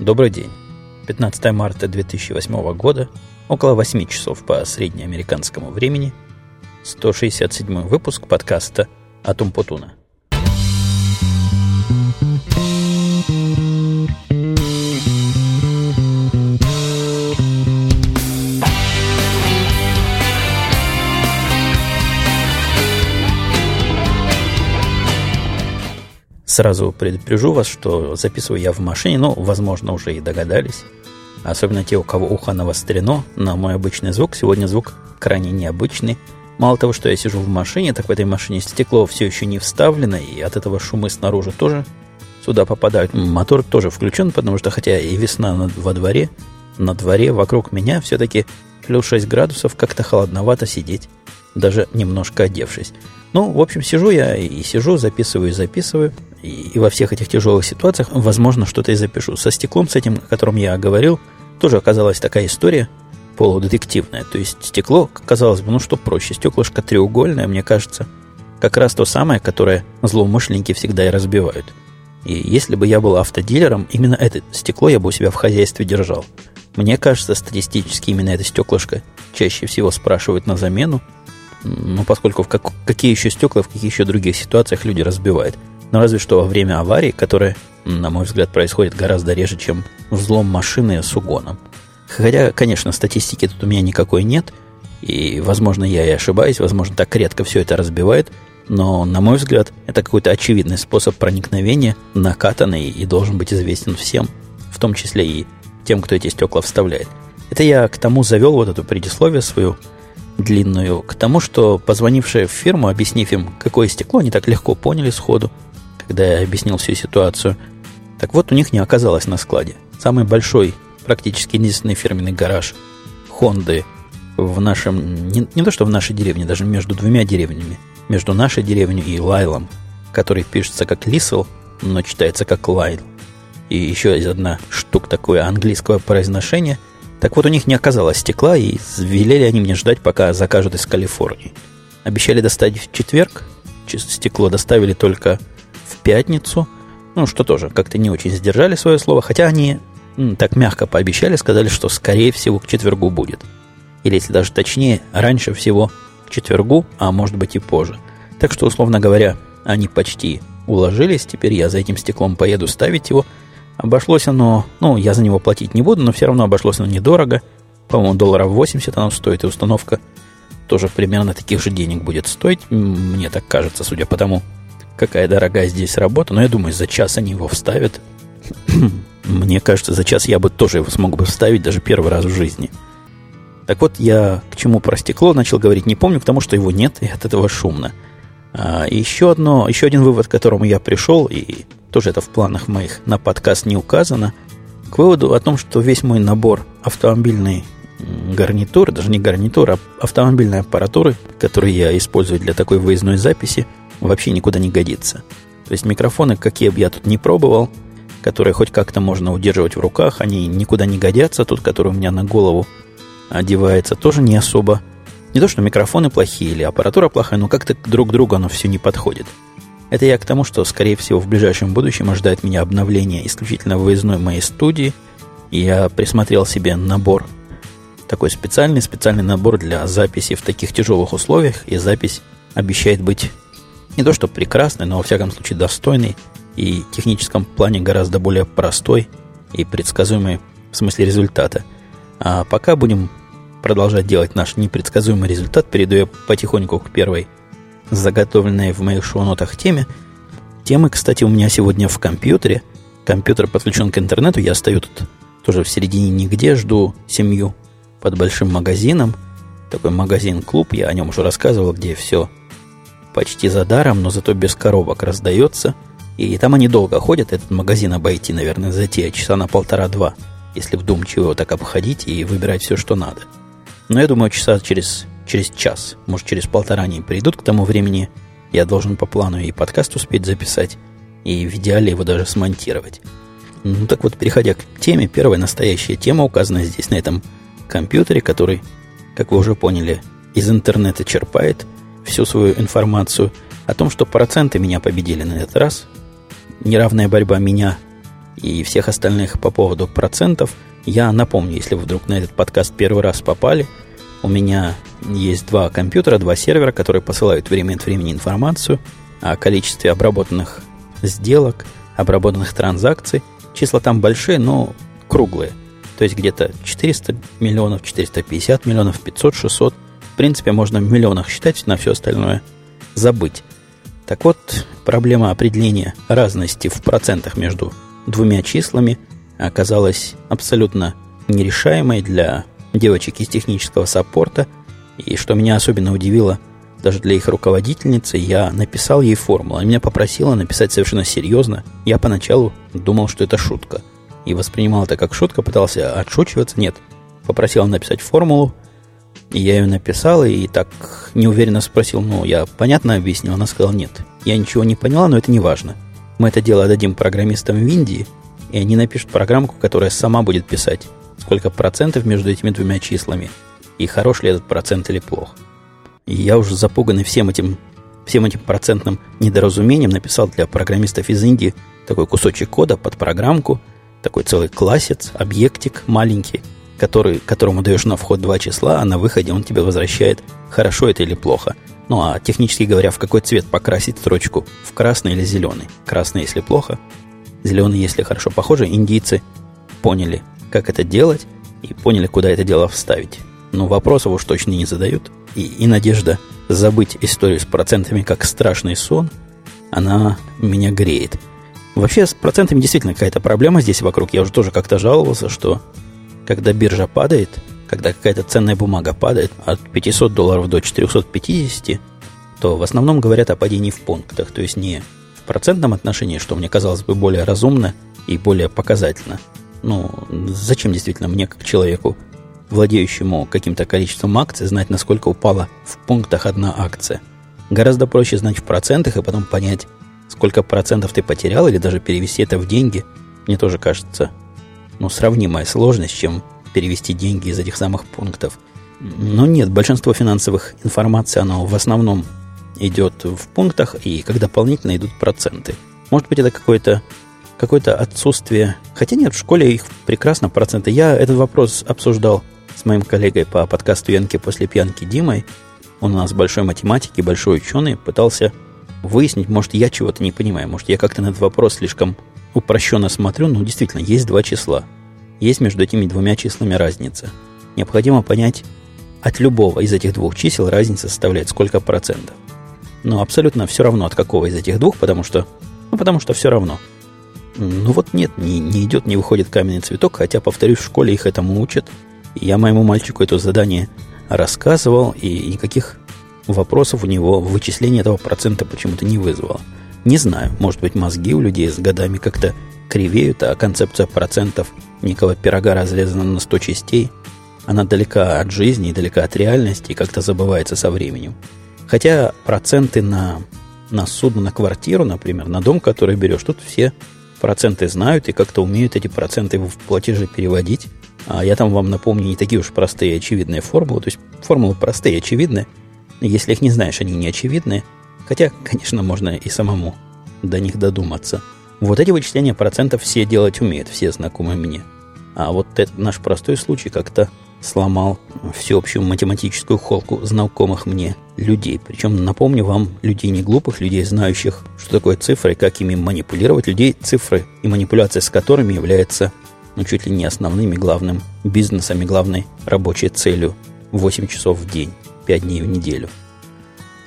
Добрый день. 15 марта 2008 года, около 8 часов по среднеамериканскому времени, 167 выпуск подкаста «Атум Сразу предупрежу вас, что записываю я в машине, но, возможно, уже и догадались. Особенно те, у кого ухо навострено на мой обычный звук. Сегодня звук крайне необычный. Мало того, что я сижу в машине, так в этой машине стекло все еще не вставлено, и от этого шумы снаружи тоже сюда попадают. Мотор тоже включен, потому что хотя и весна во дворе, на дворе вокруг меня все-таки плюс 6 градусов, как-то холодновато сидеть, даже немножко одевшись. Ну, в общем, сижу я и сижу, записываю и записываю. И, и во всех этих тяжелых ситуациях, возможно, что-то и запишу. Со стеклом, с этим, о котором я говорил, тоже оказалась такая история полудетективная. То есть стекло, казалось бы, ну что проще, стеклышко треугольное, мне кажется, как раз то самое, которое злоумышленники всегда и разбивают. И если бы я был автодилером, именно это стекло я бы у себя в хозяйстве держал. Мне кажется, статистически именно это стеклышко чаще всего спрашивают на замену, ну, поскольку в как, какие еще стекла, в каких еще других ситуациях люди разбивают. Но разве что во время аварии, которая, на мой взгляд, происходит гораздо реже, чем взлом машины с угоном. Хотя, конечно, статистики тут у меня никакой нет, и, возможно, я и ошибаюсь, возможно, так редко все это разбивает, но, на мой взгляд, это какой-то очевидный способ проникновения, накатанный и должен быть известен всем, в том числе и тем, кто эти стекла вставляет. Это я к тому завел вот эту предисловие свою, длинную к тому, что позвонившие в фирму, объяснив им, какое стекло, они так легко поняли сходу, когда я объяснил всю ситуацию. Так вот, у них не оказалось на складе. Самый большой, практически единственный фирменный гараж Хонды в нашем, не, не то что в нашей деревне, даже между двумя деревнями, между нашей деревней и Лайлом, который пишется как Лисел, но читается как Лайл. И еще есть одна штука такое английского произношения – так вот, у них не оказалось стекла, и велели они мне ждать, пока закажут из Калифорнии. Обещали доставить в четверг, стекло доставили только в пятницу, ну, что тоже, как-то не очень сдержали свое слово, хотя они так мягко пообещали, сказали, что скорее всего к четвергу будет. Или, если даже точнее, раньше всего к четвергу, а может быть и позже. Так что, условно говоря, они почти уложились, теперь я за этим стеклом поеду ставить его – Обошлось оно, ну, я за него платить не буду, но все равно обошлось оно недорого. По-моему, долларов 80 оно стоит, и установка тоже примерно таких же денег будет стоить. Мне так кажется, судя по тому, какая дорогая здесь работа. Но я думаю, за час они его вставят. Мне кажется, за час я бы тоже его смог бы вставить даже первый раз в жизни. Так вот, я к чему про стекло начал говорить, не помню, потому что его нет, и от этого шумно. А, еще, одно, еще один вывод, к которому я пришел, и тоже это в планах моих на подкаст не указано, к выводу о том, что весь мой набор автомобильной гарнитуры, даже не гарнитура, а автомобильной аппаратуры, которую я использую для такой выездной записи, вообще никуда не годится. То есть микрофоны, какие бы я тут не пробовал, которые хоть как-то можно удерживать в руках, они никуда не годятся. Тут, который у меня на голову одевается, тоже не особо. Не то, что микрофоны плохие или аппаратура плохая, но как-то друг к другу оно все не подходит. Это я к тому, что, скорее всего, в ближайшем будущем ожидает меня обновление исключительно выездной моей студии. Я присмотрел себе набор, такой специальный, специальный набор для записи в таких тяжелых условиях. И запись обещает быть не то что прекрасной, но во всяком случае достойной и в техническом плане гораздо более простой и предсказуемой в смысле результата. А пока будем продолжать делать наш непредсказуемый результат, перейду я потихоньку к первой заготовленные в моих шоу-нотах теме. Темы, кстати, у меня сегодня в компьютере. Компьютер подключен к интернету, я стою тут тоже в середине нигде, жду семью под большим магазином. Такой магазин-клуб, я о нем уже рассказывал, где все почти за даром, но зато без коробок раздается. И там они долго ходят, этот магазин обойти, наверное, за те часа на полтора-два, если вдумчиво его так обходить и выбирать все, что надо. Но я думаю, часа через через час, может, через полтора они придут к тому времени. Я должен по плану и подкаст успеть записать, и в идеале его даже смонтировать. Ну так вот, переходя к теме, первая настоящая тема указана здесь, на этом компьютере, который, как вы уже поняли, из интернета черпает всю свою информацию о том, что проценты меня победили на этот раз. Неравная борьба меня и всех остальных по поводу процентов, я напомню, если вы вдруг на этот подкаст первый раз попали, у меня есть два компьютера, два сервера, которые посылают время от времени информацию о количестве обработанных сделок, обработанных транзакций. Числа там большие, но круглые. То есть где-то 400 миллионов, 450 миллионов, 500, 600. В принципе, можно в миллионах считать, на все остальное забыть. Так вот, проблема определения разности в процентах между двумя числами оказалась абсолютно нерешаемой для девочек из технического саппорта. И что меня особенно удивило, даже для их руководительницы, я написал ей формулу. Она меня попросила написать совершенно серьезно. Я поначалу думал, что это шутка. И воспринимал это как шутка, пытался отшучиваться. Нет, попросила написать формулу. И я ее написал, и так неуверенно спросил, ну, я понятно объяснил? Она сказала, нет, я ничего не поняла, но это не важно. Мы это дело дадим программистам в Индии, и они напишут программку, которая сама будет писать, сколько процентов между этими двумя числами, и хорош ли этот процент или плох. И я уже запуганный всем этим, всем этим процентным недоразумением написал для программистов из Индии такой кусочек кода под программку, такой целый классец, объектик маленький, который, которому даешь на вход два числа, а на выходе он тебе возвращает, хорошо это или плохо. Ну а технически говоря, в какой цвет покрасить строчку? В красный или зеленый? Красный, если плохо, зеленый, если хорошо. Похоже, индийцы поняли, как это делать, и поняли, куда это дело вставить. Но вопросов уж точно не задают. И, и надежда забыть историю с процентами как страшный сон, она меня греет. Вообще с процентами действительно какая-то проблема здесь вокруг. Я уже тоже как-то жаловался, что когда биржа падает, когда какая-то ценная бумага падает от 500 долларов до 450, то в основном говорят о падении в пунктах, то есть не процентном отношении, что мне казалось бы более разумно и более показательно. Ну, зачем действительно мне, как человеку, владеющему каким-то количеством акций, знать, насколько упала в пунктах одна акция? Гораздо проще знать в процентах и потом понять, сколько процентов ты потерял, или даже перевести это в деньги. Мне тоже кажется, ну, сравнимая сложность, чем перевести деньги из этих самых пунктов. Но нет, большинство финансовых информации, оно в основном идет в пунктах, и как дополнительно идут проценты. Может быть, это какое-то какое-то отсутствие... Хотя нет, в школе их прекрасно проценты. Я этот вопрос обсуждал с моим коллегой по подкасту «Янки после пьянки» Димой. Он у нас большой математик и большой ученый. Пытался выяснить, может, я чего-то не понимаю. Может, я как-то на этот вопрос слишком упрощенно смотрю. Но действительно, есть два числа. Есть между этими двумя числами разница. Необходимо понять, от любого из этих двух чисел разница составляет сколько процентов. Но абсолютно все равно от какого из этих двух, потому что... Ну, потому что все равно. Ну вот нет, не, не идет, не выходит каменный цветок, хотя, повторюсь, в школе их этому учат. Я моему мальчику это задание рассказывал, и никаких вопросов у него в вычислении этого процента почему-то не вызвало. Не знаю, может быть, мозги у людей с годами как-то кривеют, а концепция процентов некого пирога разрезана на 100 частей. Она далека от жизни и далека от реальности и как-то забывается со временем. Хотя проценты на, на судно, на квартиру, например, на дом, который берешь, тут все проценты знают и как-то умеют эти проценты в платежи переводить. А я там вам напомню не такие уж простые и очевидные формулы. То есть формулы простые и очевидные. Если их не знаешь, они не очевидные. Хотя, конечно, можно и самому до них додуматься. Вот эти вычисления процентов все делать умеют, все знакомые мне. А вот этот наш простой случай как-то сломал всеобщую математическую холку знакомых мне людей. Причем, напомню вам, людей не глупых, людей, знающих, что такое цифры как ими манипулировать. Людей, цифры и манипуляция с которыми является ну, чуть ли не основным и главным бизнесом и главной рабочей целью 8 часов в день, 5 дней в неделю.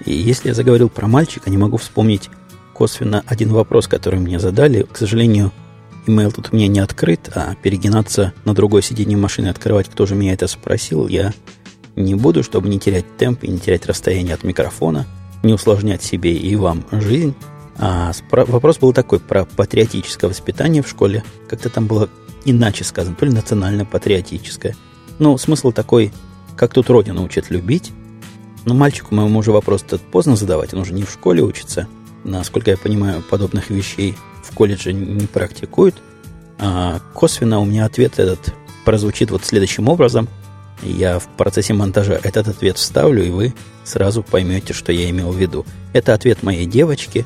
И если я заговорил про мальчика, не могу вспомнить косвенно один вопрос, который мне задали. К сожалению, Email тут у меня не открыт, а перегинаться на другое сиденье машины, открывать, кто же меня это спросил, я не буду, чтобы не терять темп и не терять расстояние от микрофона, не усложнять себе и вам жизнь. А вопрос был такой про патриотическое воспитание в школе. Как-то там было иначе сказано, то ли национально-патриотическое. Ну, смысл такой, как тут Родину учат любить. Но мальчику моему уже вопрос тут поздно задавать, он уже не в школе учится. Насколько я понимаю, подобных вещей в колледже не практикуют. А косвенно у меня ответ этот прозвучит вот следующим образом. Я в процессе монтажа этот ответ вставлю, и вы сразу поймете, что я имел в виду. Это ответ моей девочки.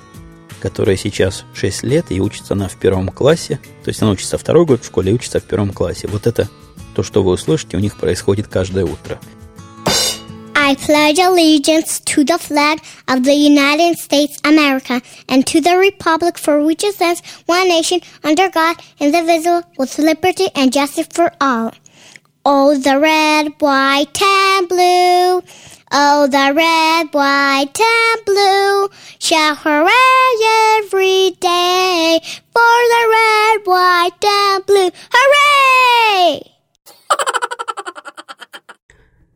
которая сейчас 6 лет, и учится она в первом классе. То есть она учится второй год в школе и учится в первом классе. Вот это то, что вы услышите, у них происходит каждое утро. I pledge allegiance to the flag of the United States of America and to the republic for which it stands one nation under God, indivisible, with liberty and justice for all. Oh, the red, white, and blue. Oh, the red, white, and blue. Shout hooray every day for the red, white, and blue. Hooray!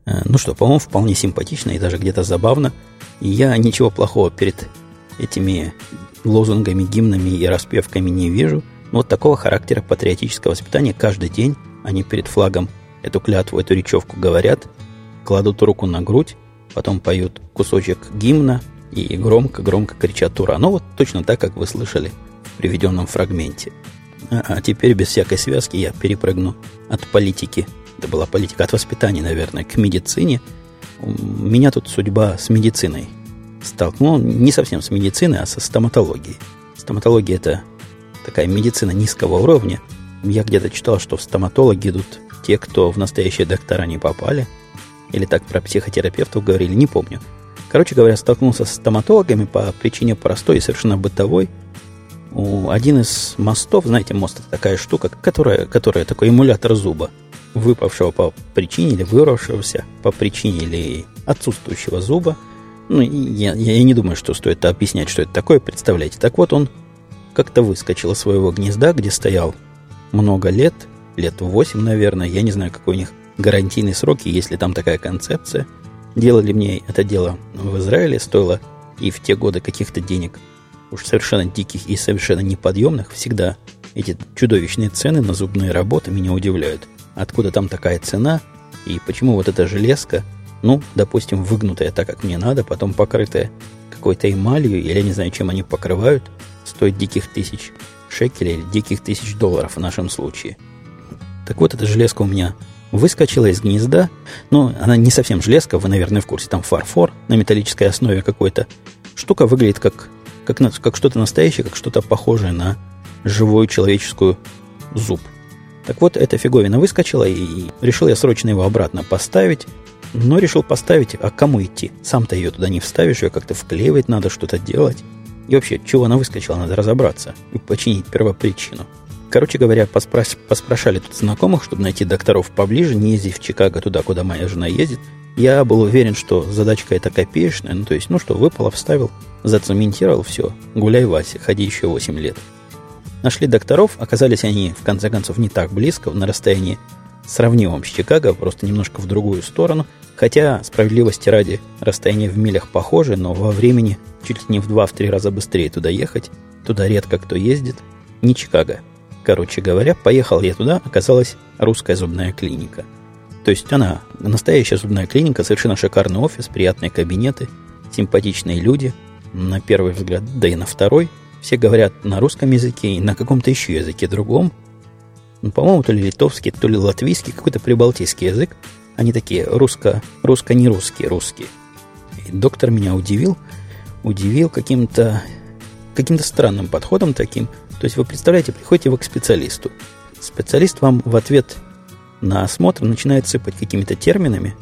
Э, ну что, по-моему, вполне симпатично и даже где-то забавно. И я ничего плохого перед этими лозунгами, гимнами и распевками не вижу. Но вот такого характера патриотического воспитания каждый день они перед флагом эту клятву, эту речевку говорят, кладут руку на грудь, потом поют кусочек гимна и громко-громко кричат «Ура!». Ну вот точно так, как вы слышали в приведенном фрагменте. А, а теперь без всякой связки я перепрыгну от политики это была политика от воспитания, наверное, к медицине. Меня тут судьба с медициной столкнула. Не совсем с медициной, а со стоматологией. Стоматология – это такая медицина низкого уровня. Я где-то читал, что в стоматологи идут те, кто в настоящие доктора не попали. Или так про психотерапевтов говорили, не помню. Короче говоря, столкнулся с стоматологами по причине простой и совершенно бытовой. Один из мостов, знаете, мост это такая штука, которая, которая такой эмулятор зуба – выпавшего по причине или вырвавшегося по причине или отсутствующего зуба. Ну, я, я не думаю, что стоит объяснять, что это такое, представляете. Так вот, он как-то выскочил из своего гнезда, где стоял много лет, лет 8, наверное. Я не знаю, какой у них гарантийный срок, и есть ли там такая концепция. Делали мне это дело в Израиле, стоило и в те годы каких-то денег, уж совершенно диких и совершенно неподъемных, всегда эти чудовищные цены на зубные работы меня удивляют откуда там такая цена, и почему вот эта железка, ну, допустим, выгнутая так, как мне надо, потом покрытая какой-то эмалью, или я не знаю, чем они покрывают, стоит диких тысяч шекелей или диких тысяч долларов в нашем случае. Так вот, эта железка у меня выскочила из гнезда. Ну, она не совсем железка, вы, наверное, в курсе. Там фарфор на металлической основе какой-то. Штука выглядит как, как, как что-то настоящее, как что-то похожее на живую человеческую зуб. Так вот, эта фиговина выскочила, и решил я срочно его обратно поставить. Но решил поставить, а кому идти? Сам-то ее туда не вставишь, ее как-то вклеивать надо, что-то делать. И вообще, чего она выскочила, надо разобраться и починить первопричину. Короче говоря, поспраш... поспрашали тут знакомых, чтобы найти докторов поближе, не ездить в Чикаго туда, куда моя жена ездит. Я был уверен, что задачка эта копеечная, ну то есть, ну что, выпало, вставил, зацементировал, все, гуляй, Вася, ходи еще 8 лет. Нашли докторов, оказались они, в конце концов, не так близко, на расстоянии сравнимом с Чикаго, просто немножко в другую сторону. Хотя, справедливости ради, расстояние в милях похоже, но во времени чуть ли не в два-три раза быстрее туда ехать. Туда редко кто ездит. Не Чикаго. Короче говоря, поехал я туда, оказалась русская зубная клиника. То есть она, настоящая зубная клиника, совершенно шикарный офис, приятные кабинеты, симпатичные люди, на первый взгляд, да и на второй – все говорят на русском языке и на каком-то еще языке другом. Ну, по-моему, то ли литовский, то ли латвийский, какой-то прибалтийский язык. Они такие русско, русско-не русские, русские. И доктор меня удивил, удивил каким-то каким-то странным подходом таким. То есть вы представляете, приходите вы к специалисту. Специалист вам в ответ на осмотр начинает сыпать какими-то терминами,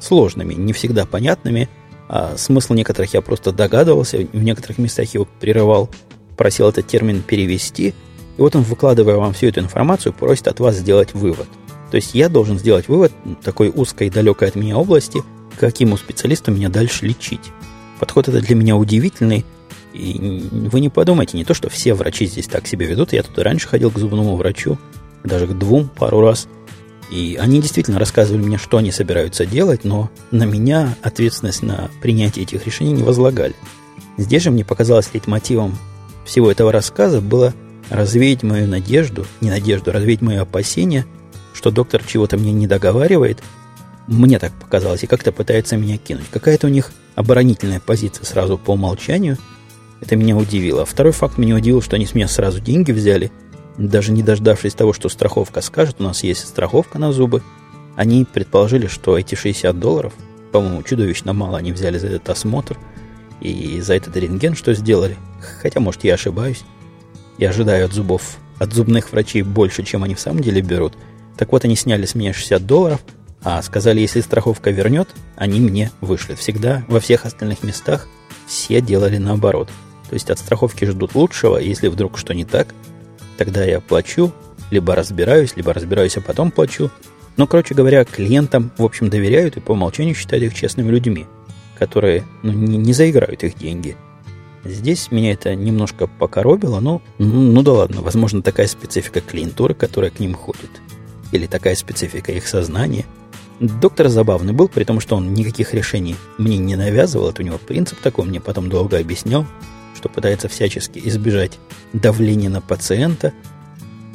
сложными, не всегда понятными, а смысл некоторых я просто догадывался, в некоторых местах его прерывал просил этот термин перевести, и вот он, выкладывая вам всю эту информацию, просит от вас сделать вывод. То есть я должен сделать вывод такой узкой и далекой от меня области, каким у специалиста меня дальше лечить. Подход это для меня удивительный, и вы не подумайте, не то, что все врачи здесь так себя ведут. Я тут раньше ходил к зубному врачу, даже к двум пару раз. И они действительно рассказывали мне, что они собираются делать, но на меня ответственность на принятие этих решений не возлагали. Здесь же мне показалось мотивом всего этого рассказа было развеять мою надежду, не надежду, развеять мои опасения, что доктор чего-то мне не договаривает. Мне так показалось, и как-то пытается меня кинуть. Какая-то у них оборонительная позиция сразу по умолчанию. Это меня удивило. Второй факт меня удивил, что они с меня сразу деньги взяли, даже не дождавшись того, что страховка скажет, у нас есть страховка на зубы. Они предположили, что эти 60 долларов, по-моему, чудовищно мало они взяли за этот осмотр – И за этот рентген что сделали? Хотя, может, я ошибаюсь. Я ожидаю от зубов, от зубных врачей больше, чем они в самом деле берут. Так вот, они сняли с меня 60 долларов, а сказали, если страховка вернет, они мне вышлют. Всегда во всех остальных местах все делали наоборот. То есть от страховки ждут лучшего, если вдруг что не так, тогда я плачу, либо разбираюсь, либо разбираюсь, а потом плачу. Но, короче говоря, клиентам, в общем, доверяют и по умолчанию считают их честными людьми, которые ну, не, не заиграют их деньги. Здесь меня это немножко покоробило, но ну, ну да ладно, возможно, такая специфика клиентуры, которая к ним ходит. Или такая специфика их сознания. Доктор забавный был, при том, что он никаких решений мне не навязывал. Это у него принцип такой, мне потом долго объяснял, что пытается всячески избежать давления на пациента –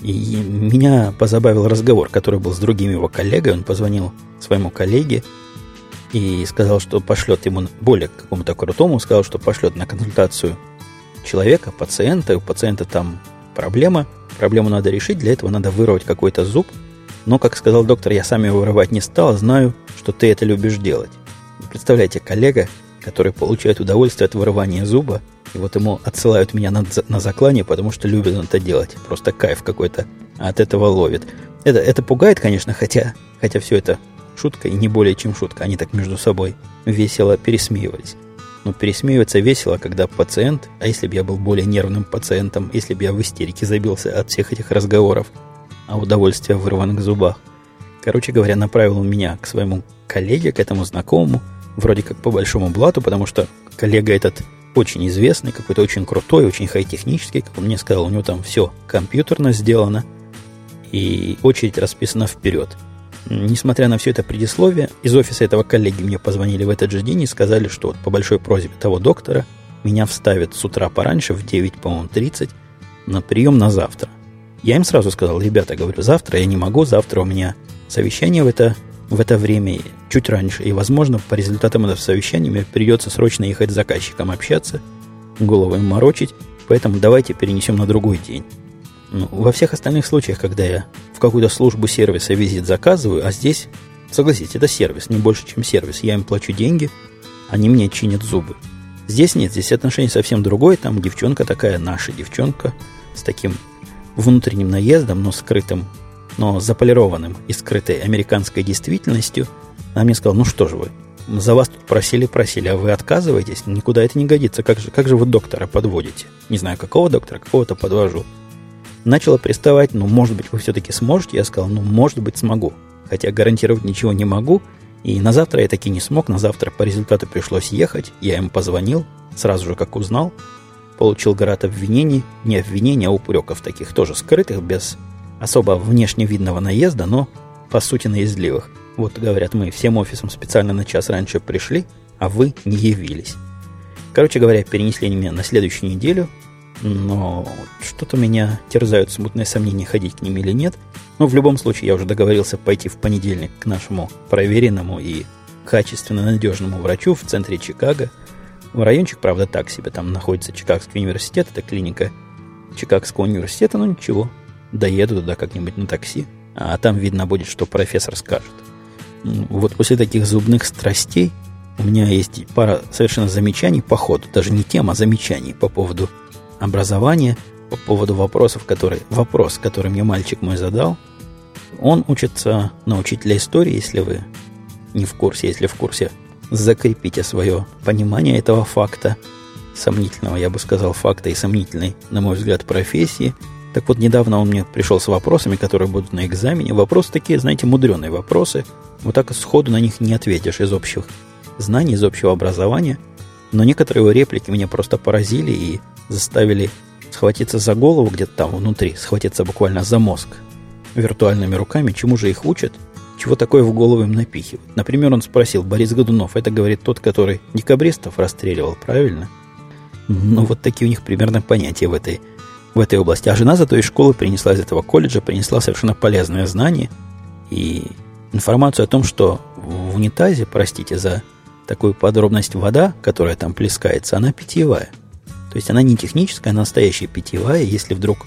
и меня позабавил разговор, который был с другим его коллегой. Он позвонил своему коллеге и сказал, что пошлет ему более какому-то крутому, сказал, что пошлет на консультацию человека, пациента. У пациента там проблема, проблему надо решить, для этого надо вырвать какой-то зуб. Но, как сказал доктор, я сам его вырывать не стал, знаю, что ты это любишь делать. Представляете, коллега, который получает удовольствие от вырывания зуба, и вот ему отсылают меня на, на заклание, потому что любит он это делать. Просто кайф какой-то от этого ловит. Это, это пугает, конечно, хотя, хотя все это шутка и не более чем шутка. Они так между собой весело пересмеивались. Но пересмеиваться весело, когда пациент, а если бы я был более нервным пациентом, если бы я в истерике забился от всех этих разговоров, а удовольствие вырванных зубах. Короче говоря, направил меня к своему коллеге, к этому знакомому, вроде как по большому блату, потому что коллега этот очень известный, какой-то очень крутой, очень хай-технический, как он мне сказал, у него там все компьютерно сделано, и очередь расписана вперед. Несмотря на все это предисловие, из офиса этого коллеги мне позвонили в этот же день и сказали, что вот по большой просьбе того доктора меня вставят с утра пораньше, в 9, по-моему, 30, на прием на завтра. Я им сразу сказал, ребята, говорю, завтра я не могу, завтра у меня совещание в это в это время чуть раньше. И, возможно, по результатам этого совещания мне придется срочно ехать с заказчиком общаться, голову им морочить, поэтому давайте перенесем на другой день. Ну, во всех остальных случаях, когда я в какую-то службу сервиса визит заказываю, а здесь, согласитесь, это сервис, не больше, чем сервис. Я им плачу деньги, они мне чинят зубы. Здесь нет, здесь отношение совсем другое. Там девчонка такая, наша девчонка, с таким внутренним наездом, но скрытым но заполированным и скрытой американской действительностью, она мне сказала, ну что же вы, за вас тут просили-просили, а вы отказываетесь, никуда это не годится. Как же, как же вы доктора подводите? Не знаю, какого доктора, какого-то подвожу. Начала приставать, ну, может быть, вы все-таки сможете? Я сказал, ну, может быть, смогу. Хотя гарантировать ничего не могу. И на завтра я таки не смог. На завтра по результату пришлось ехать. Я им позвонил, сразу же как узнал. Получил град обвинений. Не обвинений, а упреков таких, тоже скрытых, без особо внешне видного наезда, но по сути наездливых. Вот, говорят, мы всем офисом специально на час раньше пришли, а вы не явились. Короче говоря, перенесли меня на следующую неделю, но что-то меня терзают смутные сомнения, ходить к ним или нет. Но в любом случае я уже договорился пойти в понедельник к нашему проверенному и качественно надежному врачу в центре Чикаго. В райончик, правда, так себе. Там находится Чикагский университет, это клиника Чикагского университета, но ничего, доеду туда как-нибудь на такси, а там видно будет, что профессор скажет. Вот после таких зубных страстей у меня есть пара совершенно замечаний по ходу, даже не тема, а замечаний по поводу образования, по поводу вопросов, которые, вопрос, который мне мальчик мой задал. Он учится на учителя истории, если вы не в курсе, если в курсе, закрепите свое понимание этого факта, сомнительного, я бы сказал, факта и сомнительной, на мой взгляд, профессии – так вот, недавно он мне пришел с вопросами, которые будут на экзамене. Вопросы такие, знаете, мудреные вопросы. Вот так сходу на них не ответишь из общих знаний, из общего образования. Но некоторые его реплики меня просто поразили и заставили схватиться за голову где-то там внутри, схватиться буквально за мозг виртуальными руками, чему же их учат, чего такое в голову им напихивают. Например, он спросил, Борис Годунов, это, говорит, тот, который декабристов расстреливал, правильно? Ну, вот такие у них примерно понятия в этой в этой области. А жена зато из школы принесла из этого колледжа, принесла совершенно полезное знание и информацию о том, что в унитазе, простите за такую подробность, вода, которая там плескается, она питьевая. То есть она не техническая, она настоящая питьевая. Если вдруг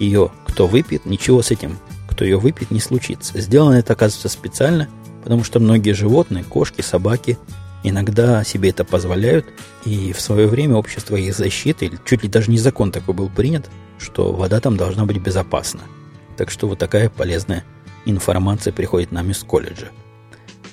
ее кто выпьет, ничего с этим, кто ее выпьет, не случится. Сделано это, оказывается, специально, потому что многие животные, кошки, собаки, иногда себе это позволяют, и в свое время общество их защиты, или чуть ли даже не закон такой был принят, что вода там должна быть безопасна. Так что вот такая полезная информация приходит нам из колледжа.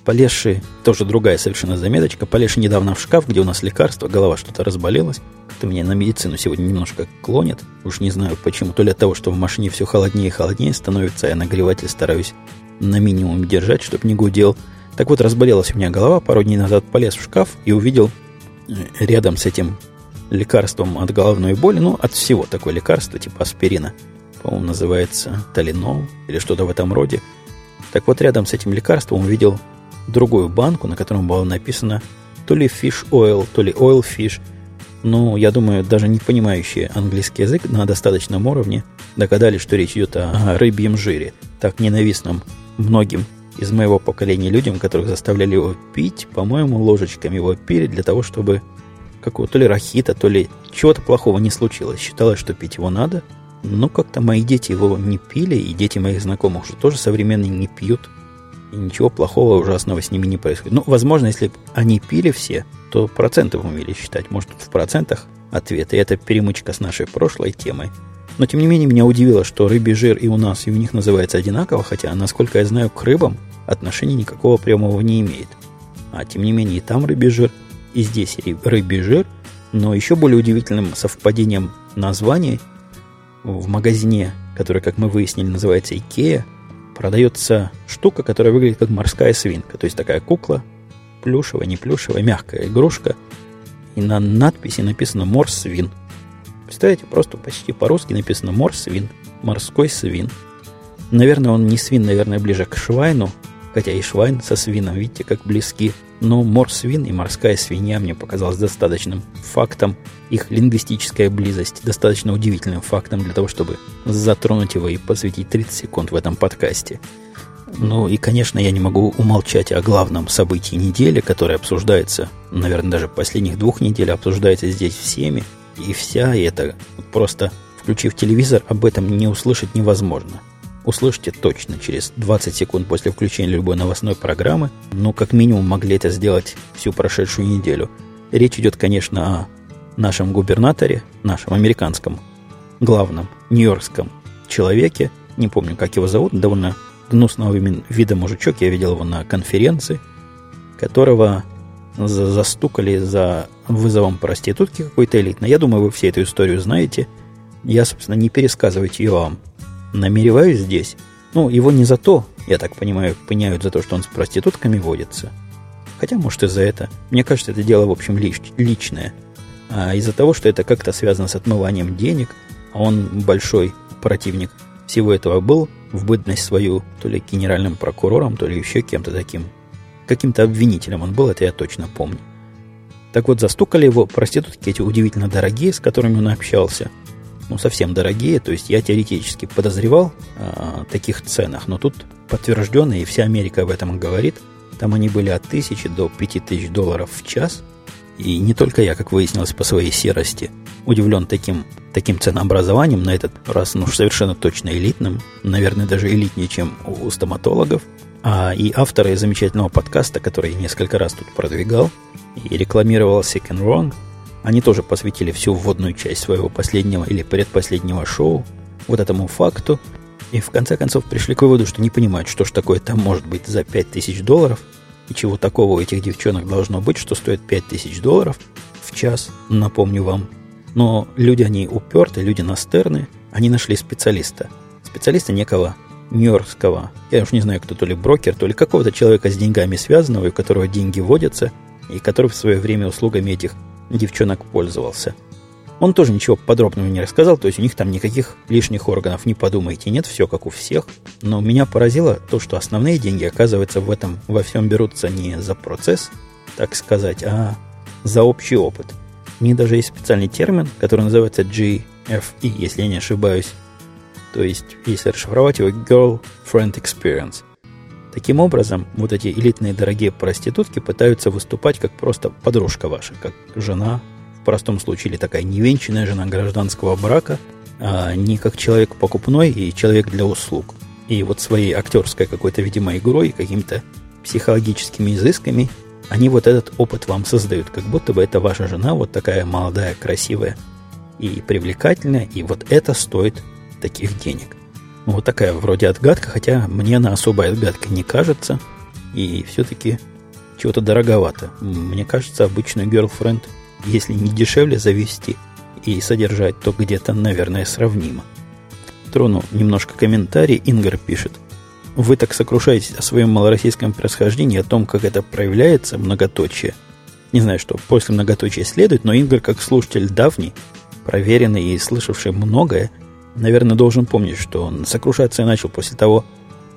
Полезши, тоже другая совершенно заметочка, полезши недавно в шкаф, где у нас лекарство, голова что-то разболелась. Как-то меня на медицину сегодня немножко клонит. Уж не знаю почему. То ли от того, что в машине все холоднее и холоднее становится, я нагреватель стараюсь на минимум держать, чтобы не гудел. Так вот, разболелась у меня голова, пару дней назад полез в шкаф и увидел э, рядом с этим лекарством от головной боли, ну, от всего такое лекарство, типа аспирина, по-моему, называется талинол или что-то в этом роде. Так вот, рядом с этим лекарством увидел другую банку, на котором было написано то ли fish oil, то ли oil fish. Ну, я думаю, даже не понимающие английский язык на достаточном уровне догадались, что речь идет о рыбьем жире, так ненавистном многим из моего поколения людям, которых заставляли его пить, по-моему, ложечками его пили для того, чтобы какого то ли рахита, то ли чего-то плохого не случилось. Считалось, что пить его надо. Но как-то мои дети его не пили, и дети моих знакомых уже тоже современные не пьют. И ничего плохого, ужасного с ними не происходит. Ну, возможно, если бы они пили все, то проценты умели считать. Может, тут в процентах ответ. И это перемычка с нашей прошлой темой. Но, тем не менее, меня удивило, что рыбий жир и у нас, и у них называется одинаково, хотя, насколько я знаю, к рыбам отношения никакого прямого не имеет. А, тем не менее, и там рыбий жир, и здесь рыбий жир, но еще более удивительным совпадением названий в магазине, который, как мы выяснили, называется Икея, продается штука, которая выглядит как морская свинка. То есть такая кукла, плюшевая, не плюшевая, мягкая игрушка. И на надписи написано «Морс свин». Представляете, просто почти по-русски написано «Морс свин», «Морской свин». Наверное, он не свин, наверное, ближе к швайну, хотя и швайн со свином, видите, как близки. Но морсвин и морская свинья мне показалось достаточным фактом, их лингвистическая близость достаточно удивительным фактом для того, чтобы затронуть его и посвятить 30 секунд в этом подкасте. Ну и, конечно, я не могу умолчать о главном событии недели, которое обсуждается, наверное, даже последних двух недель обсуждается здесь всеми, и вся, и это просто, включив телевизор, об этом не услышать невозможно – услышите точно через 20 секунд после включения любой новостной программы, но как минимум могли это сделать всю прошедшую неделю. Речь идет, конечно, о нашем губернаторе, нашем американском главном нью-йоркском человеке, не помню, как его зовут, довольно гнусного вида мужичок, я видел его на конференции, которого застукали за вызовом проститутки какой-то элитной. Я думаю, вы все эту историю знаете. Я, собственно, не пересказывать ее вам намереваюсь здесь. Ну, его не за то, я так понимаю, пеняют за то, что он с проститутками водится. Хотя, может, и за это. Мне кажется, это дело, в общем, лич, личное. А из-за того, что это как-то связано с отмыванием денег, а он большой противник всего этого был, в бытность свою, то ли генеральным прокурором, то ли еще кем-то таким. Каким-то обвинителем он был, это я точно помню. Так вот, застукали его проститутки эти удивительно дорогие, с которыми он общался – ну, совсем дорогие. То есть я теоретически подозревал о таких ценах, но тут подтвержденно, и вся Америка об этом говорит. Там они были от тысячи до пяти тысяч долларов в час. И не только я, как выяснилось по своей серости, удивлен таким, таким ценообразованием, на этот раз ну, совершенно точно элитным, наверное, даже элитнее, чем у стоматологов. А и авторы замечательного подкаста, который я несколько раз тут продвигал и рекламировал Sick and Wrong – они тоже посвятили всю вводную часть своего последнего или предпоследнего шоу вот этому факту, и в конце концов пришли к выводу, что не понимают, что ж такое там может быть за 5000 долларов, и чего такого у этих девчонок должно быть, что стоит 5000 долларов в час, напомню вам. Но люди, они упертые, люди настырные, они нашли специалиста. Специалиста некого нью-йоркского, я уж не знаю, кто то ли брокер, то ли какого-то человека с деньгами связанного, у которого деньги водятся, и который в свое время услугами этих девчонок пользовался. Он тоже ничего подробного не рассказал, то есть у них там никаких лишних органов, не подумайте, нет, все как у всех. Но меня поразило то, что основные деньги, оказывается, в этом во всем берутся не за процесс, так сказать, а за общий опыт. У них даже есть специальный термин, который называется GFE, если я не ошибаюсь. То есть, если расшифровать его, Girlfriend Experience. Таким образом, вот эти элитные дорогие проститутки пытаются выступать как просто подружка ваша, как жена, в простом случае, или такая невенчанная жена гражданского брака, а не как человек покупной и человек для услуг. И вот своей актерской какой-то, видимо, игрой, какими-то психологическими изысками они вот этот опыт вам создают, как будто бы это ваша жена, вот такая молодая, красивая и привлекательная, и вот это стоит таких денег. Ну, вот такая вроде отгадка, хотя мне она особая отгадка не кажется, и все-таки чего-то дороговато. Мне кажется, обычную girlfriend, если не дешевле завести и содержать, то где-то, наверное, сравнимо. Трону немножко комментарий. Ингар пишет. Вы так сокрушаетесь о своем малороссийском происхождении, о том, как это проявляется, многоточие. Не знаю, что после многоточия следует, но Ингар, как слушатель давний, проверенный и слышавший многое, наверное, должен помнить, что он сокрушаться начал после того,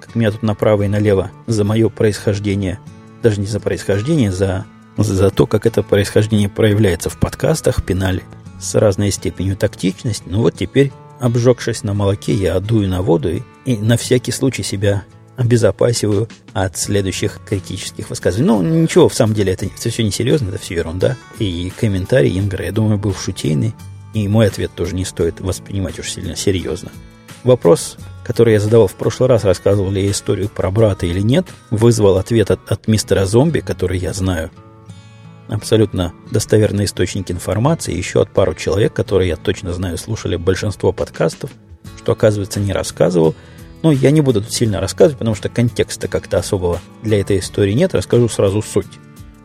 как меня тут направо и налево за мое происхождение, даже не за происхождение, за, за то, как это происхождение проявляется в подкастах, пинали с разной степенью тактичности. Ну вот теперь, обжегшись на молоке, я отдую на воду и, и на всякий случай себя обезопасиваю от следующих критических высказываний. Ну, ничего, в самом деле, это, все несерьезно, это все ерунда. И комментарий Ингра, я думаю, был шутейный. И мой ответ тоже не стоит воспринимать уж сильно серьезно. Вопрос, который я задавал в прошлый раз, рассказывал ли я историю про брата или нет, вызвал ответ от, от мистера Зомби, который я знаю. Абсолютно достоверный источник информации, еще от пару человек, которые, я точно знаю, слушали большинство подкастов, что, оказывается, не рассказывал. Но я не буду тут сильно рассказывать, потому что контекста как-то особого для этой истории нет. Расскажу сразу суть.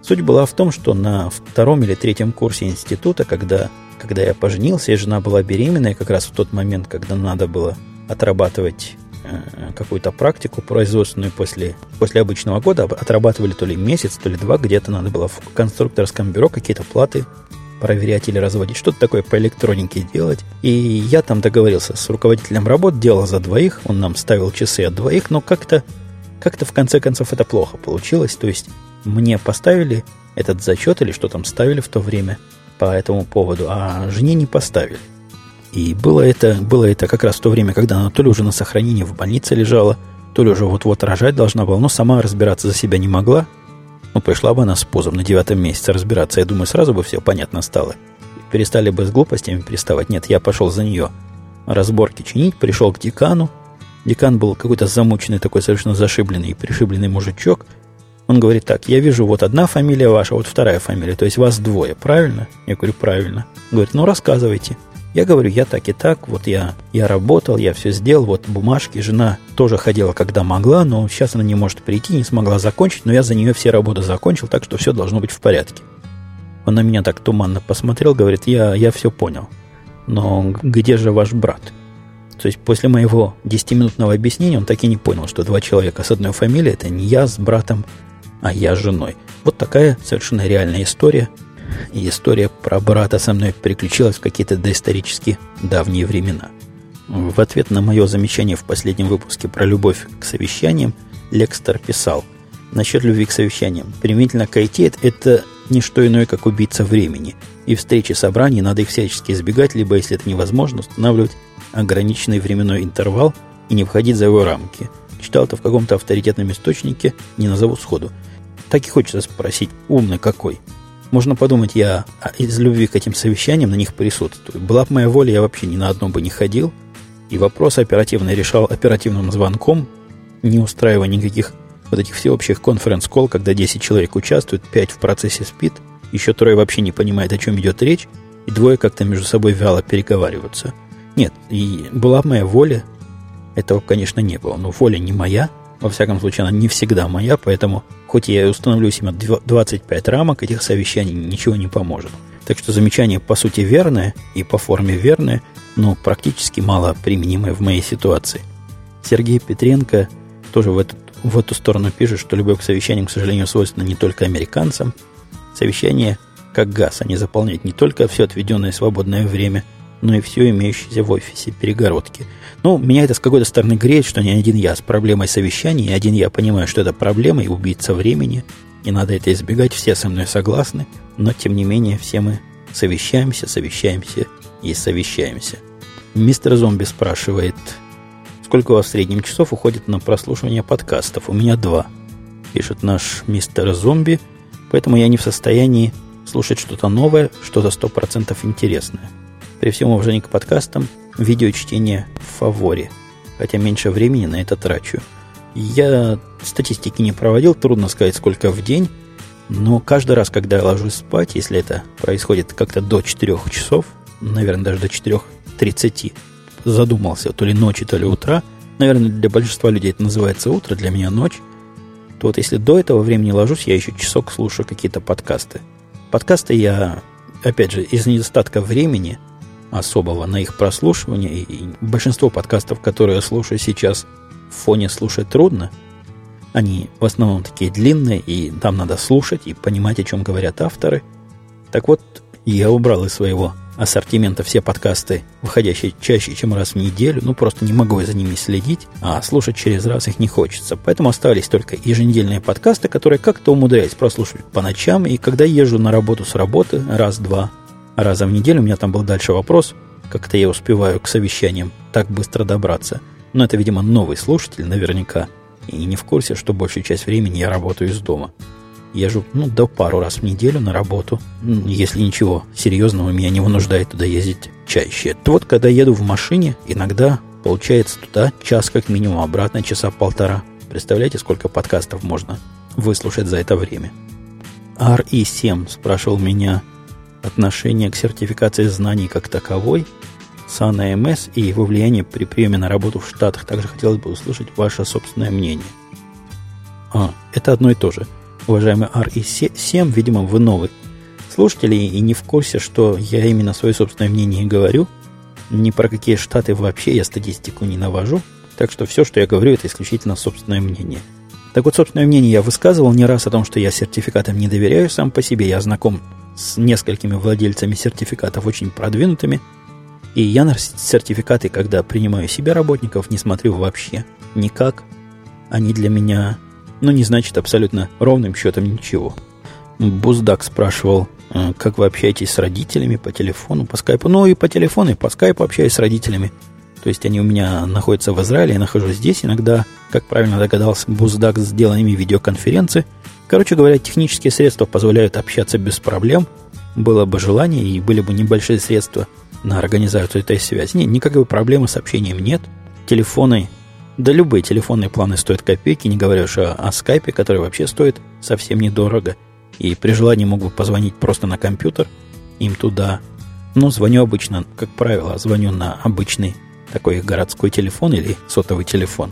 Суть была в том, что на втором или третьем курсе института, когда когда я поженился, и жена была беременная, как раз в тот момент, когда надо было отрабатывать э, какую-то практику производственную после, после обычного года, отрабатывали то ли месяц, то ли два, где-то надо было в конструкторском бюро какие-то платы проверять или разводить, что-то такое по электронике делать. И я там договорился с руководителем работ, делал за двоих, он нам ставил часы от двоих, но как-то как-то в конце концов это плохо получилось. То есть мне поставили этот зачет или что там ставили в то время – по этому поводу, а жене не поставили. И было это, было это как раз в то время, когда она то ли уже на сохранении в больнице лежала, то ли уже вот-вот рожать должна была, но сама разбираться за себя не могла. Ну, пришла бы она с позом на девятом месяце разбираться, я думаю, сразу бы все понятно стало. Перестали бы с глупостями приставать. Нет, я пошел за нее разборки чинить, пришел к декану. Декан был какой-то замученный, такой совершенно зашибленный и пришибленный мужичок – он говорит так, я вижу вот одна фамилия ваша, вот вторая фамилия, то есть вас двое, правильно? Я говорю, правильно. Говорит, ну рассказывайте. Я говорю, я так и так, вот я, я работал, я все сделал, вот бумажки, жена тоже ходила, когда могла, но сейчас она не может прийти, не смогла закончить, но я за нее все работы закончил, так что все должно быть в порядке. Он на меня так туманно посмотрел, говорит, я, я все понял. Но где же ваш брат? То есть после моего 10-минутного объяснения он так и не понял, что два человека с одной фамилией, это не я с братом, а я женой. Вот такая совершенно реальная история. И история про брата со мной приключилась в какие-то доисторически давние времена. В ответ на мое замечание в последнем выпуске про любовь к совещаниям Лекстер писал насчет любви к совещаниям. Применительно к IT это не что иное, как убийца времени. И встречи собраний надо их всячески избегать, либо, если это невозможно, устанавливать ограниченный временной интервал и не входить за его рамки. Читал это в каком-то авторитетном источнике, не назову сходу. Так и хочется спросить, умный какой. Можно подумать, я из любви к этим совещаниям на них присутствую. Была бы моя воля, я вообще ни на одно бы не ходил. И вопрос оперативно решал оперативным звонком, не устраивая никаких вот этих всеобщих конференц-колл, когда 10 человек участвуют, 5 в процессе спит, еще трое вообще не понимает, о чем идет речь, и двое как-то между собой вяло переговариваются. Нет, и была бы моя воля, этого, конечно, не было, но воля не моя, во всяком случае, она не всегда моя, поэтому, хоть я и установлю себе 25 рамок, этих совещаний ничего не поможет. Так что замечание, по сути, верное и по форме верное, но практически мало применимое в моей ситуации. Сергей Петренко тоже в, этот, в эту сторону пишет, что любовь к совещаниям, к сожалению, свойственна не только американцам. Совещание как газ, они заполняют не только все отведенное свободное время, но и все имеющееся в офисе, перегородки – ну, меня это с какой-то стороны греет, что не один я с проблемой совещаний, и один я понимаю, что это проблема и убийца времени, и надо это избегать, все со мной согласны, но тем не менее все мы совещаемся, совещаемся и совещаемся. Мистер Зомби спрашивает, сколько у вас в среднем часов уходит на прослушивание подкастов? У меня два, пишет наш мистер Зомби, поэтому я не в состоянии слушать что-то новое, что-то сто процентов интересное. При всем уважении к подкастам, видеочтение в фаворе, хотя меньше времени на это трачу. Я статистики не проводил, трудно сказать, сколько в день. Но каждый раз, когда я ложусь спать, если это происходит как-то до 4 часов, наверное, даже до 4.30, задумался, то ли ночи, то ли утра, наверное, для большинства людей это называется утро, для меня ночь, то вот если до этого времени ложусь, я еще часок слушаю какие-то подкасты. Подкасты я, опять же, из недостатка времени особого на их прослушивание, и большинство подкастов, которые я слушаю сейчас, в фоне слушать трудно. Они в основном такие длинные, и там надо слушать и понимать, о чем говорят авторы. Так вот, я убрал из своего ассортимента все подкасты, выходящие чаще, чем раз в неделю. Ну, просто не могу за ними следить, а слушать через раз их не хочется. Поэтому остались только еженедельные подкасты, которые как-то умудряюсь прослушивать по ночам. И когда езжу на работу с работы раз-два раза в неделю, у меня там был дальше вопрос, как-то я успеваю к совещаниям так быстро добраться. Но это, видимо, новый слушатель наверняка. И не в курсе, что большую часть времени я работаю из дома. Езжу, ну, до пару раз в неделю на работу. Если ничего серьезного меня не вынуждает туда ездить чаще. То вот, когда еду в машине, иногда получается туда час как минимум, обратно часа полтора. Представляете, сколько подкастов можно выслушать за это время? RE7 спрашивал меня отношение к сертификации знаний как таковой, САН АМС и его влияние при приеме на работу в Штатах. Также хотелось бы услышать ваше собственное мнение. А, это одно и то же – уважаемый RE7, видимо, вы новый слушатель и не в курсе, что я именно свое собственное мнение говорю. Ни про какие штаты вообще я статистику не навожу. Так что все, что я говорю, это исключительно собственное мнение. Так вот, собственное мнение я высказывал не раз о том, что я сертификатам не доверяю сам по себе. Я знаком с несколькими владельцами сертификатов очень продвинутыми. И я на сертификаты, когда принимаю себе работников, не смотрю вообще никак. Они для меня но не значит абсолютно ровным счетом ничего. Буздак спрашивал, «А как вы общаетесь с родителями по телефону, по скайпу. Ну и по телефону, и по скайпу общаюсь с родителями. То есть они у меня находятся в Израиле, я нахожусь здесь. Иногда, как правильно догадался Буздак, сделаем ими видеоконференции. Короче говоря, технические средства позволяют общаться без проблем. Было бы желание и были бы небольшие средства на организацию этой связи. Нет, никакой проблемы с общением нет. Телефоны да любые телефонные планы стоят копейки, не говоря уж о, о скайпе, который вообще стоит совсем недорого. И при желании могу позвонить просто на компьютер, им туда. Но звоню обычно, как правило, звоню на обычный такой городской телефон или сотовый телефон.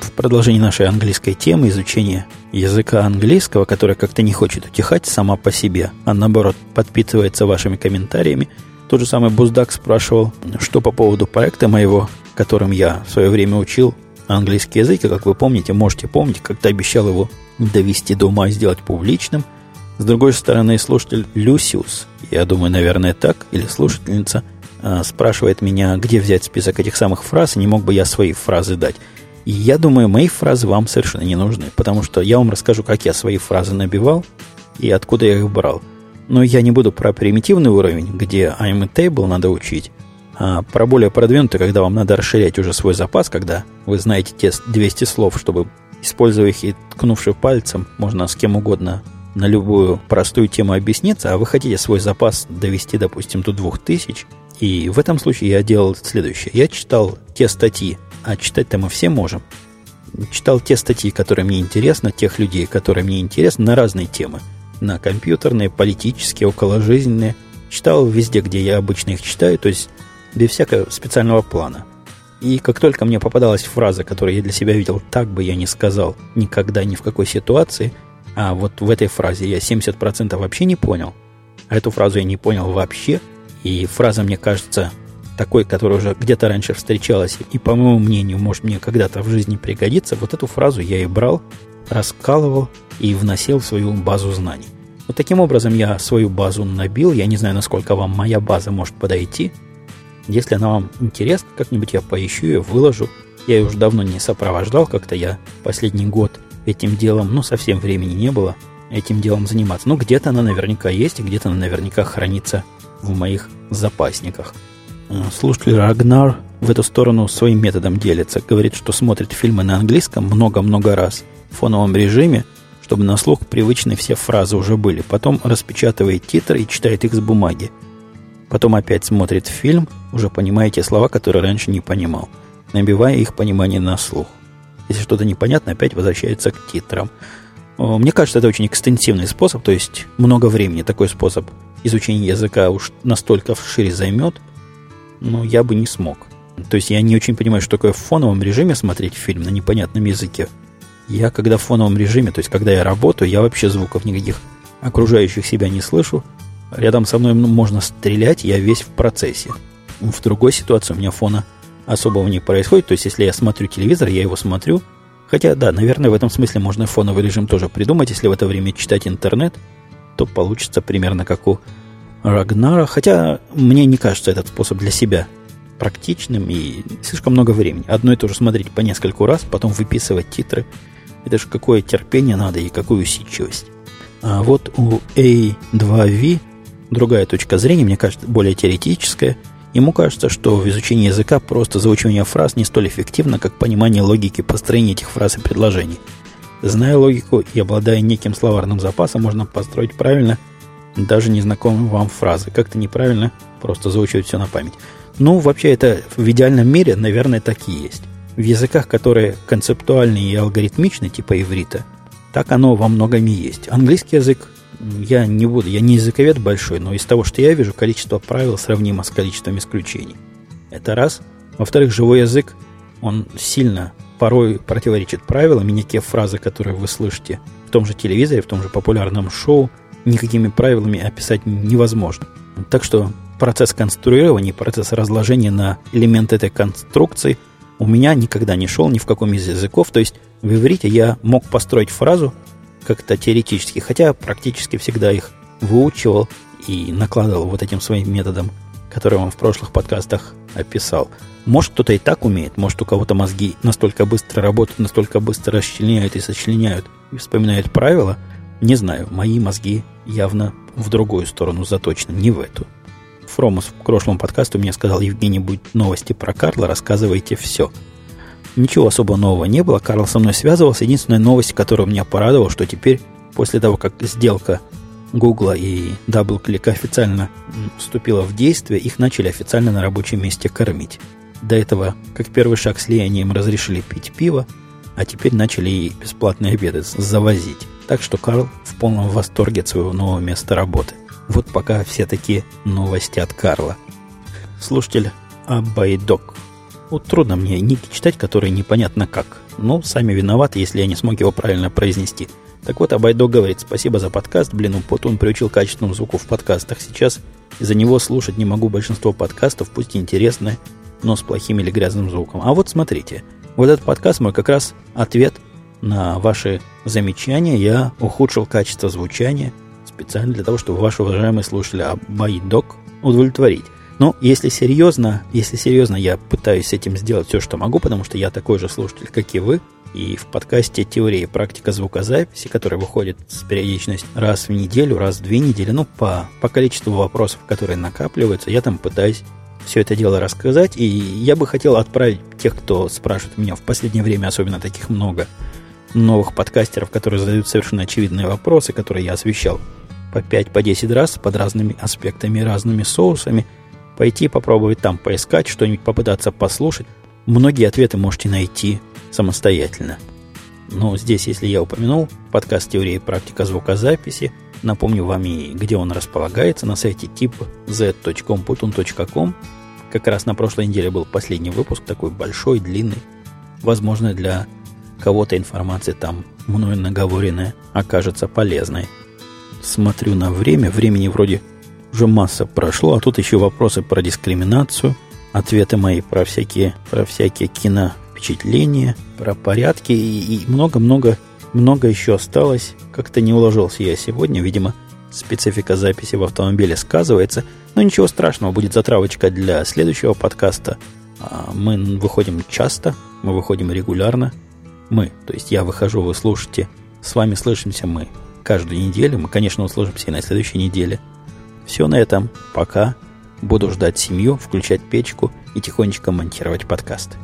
В продолжении нашей английской темы изучения языка английского, которая как-то не хочет утихать сама по себе, а наоборот подпитывается вашими комментариями, тот же самый Буздак спрашивал, что по поводу проекта моего которым я в свое время учил английский язык, и, как вы помните, можете помнить, как-то обещал его довести до ума и сделать публичным. С другой стороны, слушатель Люсиус, я думаю, наверное, так, или слушательница, спрашивает меня, где взять список этих самых фраз, и не мог бы я свои фразы дать. И я думаю, мои фразы вам совершенно не нужны, потому что я вам расскажу, как я свои фразы набивал и откуда я их брал. Но я не буду про примитивный уровень, где I'm a table надо учить, а про более продвинутые, когда вам надо расширять уже свой запас, когда вы знаете те 200 слов, чтобы, используя их и ткнувши пальцем, можно с кем угодно на любую простую тему объясниться, а вы хотите свой запас довести, допустим, до 2000, и в этом случае я делал следующее. Я читал те статьи, а читать-то мы все можем. Читал те статьи, которые мне интересны, тех людей, которые мне интересны, на разные темы. На компьютерные, политические, околожизненные. Читал везде, где я обычно их читаю, то есть без всякого специального плана. И как только мне попадалась фраза, которую я для себя видел, так бы я не сказал никогда ни в какой ситуации, а вот в этой фразе я 70% вообще не понял, а эту фразу я не понял вообще, и фраза мне кажется такой, которая уже где-то раньше встречалась, и, по моему мнению, может мне когда-то в жизни пригодиться, вот эту фразу я и брал, раскалывал и вносил в свою базу знаний. Вот таким образом я свою базу набил. Я не знаю, насколько вам моя база может подойти – если она вам интересна, как-нибудь я поищу ее, выложу. Я ее уже давно не сопровождал, как-то я последний год этим делом, ну, совсем времени не было этим делом заниматься. Но где-то она наверняка есть, где-то она наверняка хранится в моих запасниках. Э, слушатель Рагнар в эту сторону своим методом делится. Говорит, что смотрит фильмы на английском много-много раз в фоновом режиме, чтобы на слух привычные все фразы уже были. Потом распечатывает титры и читает их с бумаги. Потом опять смотрит фильм, уже понимаете слова, которые раньше не понимал, набивая их понимание на слух. Если что-то непонятно, опять возвращается к титрам. Мне кажется, это очень экстенсивный способ, то есть много времени такой способ изучения языка уж настолько вшире займет, но я бы не смог. То есть я не очень понимаю, что такое в фоновом режиме смотреть фильм на непонятном языке. Я когда в фоновом режиме, то есть когда я работаю, я вообще звуков никаких окружающих себя не слышу. Рядом со мной можно стрелять, я весь в процессе. В другой ситуации у меня фона особого не происходит. То есть если я смотрю телевизор, я его смотрю – Хотя, да, наверное, в этом смысле можно фоновый режим тоже придумать. Если в это время читать интернет, то получится примерно как у Рагнара. Хотя мне не кажется этот способ для себя практичным и слишком много времени. Одно и то же смотреть по нескольку раз, потом выписывать титры. Это же какое терпение надо и какую усидчивость. А вот у A2V другая точка зрения, мне кажется, более теоретическая – Ему кажется, что в изучении языка просто заучивание фраз не столь эффективно, как понимание логики построения этих фраз и предложений. Зная логику и обладая неким словарным запасом, можно построить правильно даже незнакомые вам фразы. Как-то неправильно просто заучивать все на память. Ну, вообще, это в идеальном мире, наверное, так и есть. В языках, которые концептуальные и алгоритмичны, типа иврита, так оно во многом и есть. Английский язык я не буду, я не языковед большой, но из того, что я вижу, количество правил сравнимо с количеством исключений. Это раз. Во-вторых, живой язык, он сильно порой противоречит правилам, и некие фразы, которые вы слышите в том же телевизоре, в том же популярном шоу, никакими правилами описать невозможно. Так что процесс конструирования, процесс разложения на элементы этой конструкции у меня никогда не шел ни в каком из языков. То есть в иврите я мог построить фразу, как-то теоретически, хотя практически всегда их выучивал и накладывал вот этим своим методом, который я вам в прошлых подкастах описал. Может, кто-то и так умеет, может, у кого-то мозги настолько быстро работают, настолько быстро расчленяют и сочленяют и вспоминают правила. Не знаю, мои мозги явно в другую сторону заточены, не в эту. Фромус в прошлом подкасте мне сказал, Евгений, будет новости про Карла, рассказывайте все – Ничего особо нового не было. Карл со мной связывался. Единственная новость, которая меня порадовала, что теперь, после того, как сделка Гугла и DoubleClick официально вступила в действие, их начали официально на рабочем месте кормить. До этого, как первый шаг слияния, им разрешили пить пиво, а теперь начали и бесплатные обеды завозить. Так что Карл в полном восторге от своего нового места работы. Вот пока все такие новости от Карла. Слушатель Абайдок вот трудно мне ники читать, которые непонятно как. Но сами виноваты, если я не смог его правильно произнести. Так вот, Абайдо говорит, спасибо за подкаст, блин, он приучил качественному звуку в подкастах. Сейчас из-за него слушать не могу большинство подкастов, пусть и интересные, но с плохим или грязным звуком. А вот смотрите, вот этот подкаст мой как раз ответ на ваши замечания. Я ухудшил качество звучания специально для того, чтобы ваши уважаемые слушатели Абайдок удовлетворить. Но если серьезно, если серьезно, я пытаюсь с этим сделать все, что могу, потому что я такой же слушатель, как и вы. И в подкасте «Теория и практика звукозаписи», который выходит с периодичностью раз в неделю, раз в две недели, ну, по, по количеству вопросов, которые накапливаются, я там пытаюсь все это дело рассказать. И я бы хотел отправить тех, кто спрашивает меня в последнее время, особенно таких много, новых подкастеров, которые задают совершенно очевидные вопросы, которые я освещал по 5-10 по 10 раз под разными аспектами, разными соусами – пойти попробовать там поискать, что-нибудь попытаться послушать. Многие ответы можете найти самостоятельно. Но здесь, если я упомянул подкаст «Теория и практика звукозаписи», напомню вам и где он располагается, на сайте tip.z.com.putun.com. Как раз на прошлой неделе был последний выпуск, такой большой, длинный. Возможно, для кого-то информация там мною наговоренная окажется полезной. Смотрю на время, времени вроде уже масса прошло, а тут еще вопросы про дискриминацию, ответы мои про всякие, про всякие кино впечатления, про порядки и много-много много еще осталось. Как-то не уложился я сегодня, видимо, специфика записи в автомобиле сказывается. Но ничего страшного, будет затравочка для следующего подкаста. А, мы выходим часто, мы выходим регулярно. Мы, то есть я выхожу, вы слушаете. С вами слышимся мы каждую неделю. Мы, конечно, услышимся и на следующей неделе – все на этом. Пока. Буду ждать семью, включать печку и тихонечко монтировать подкасты.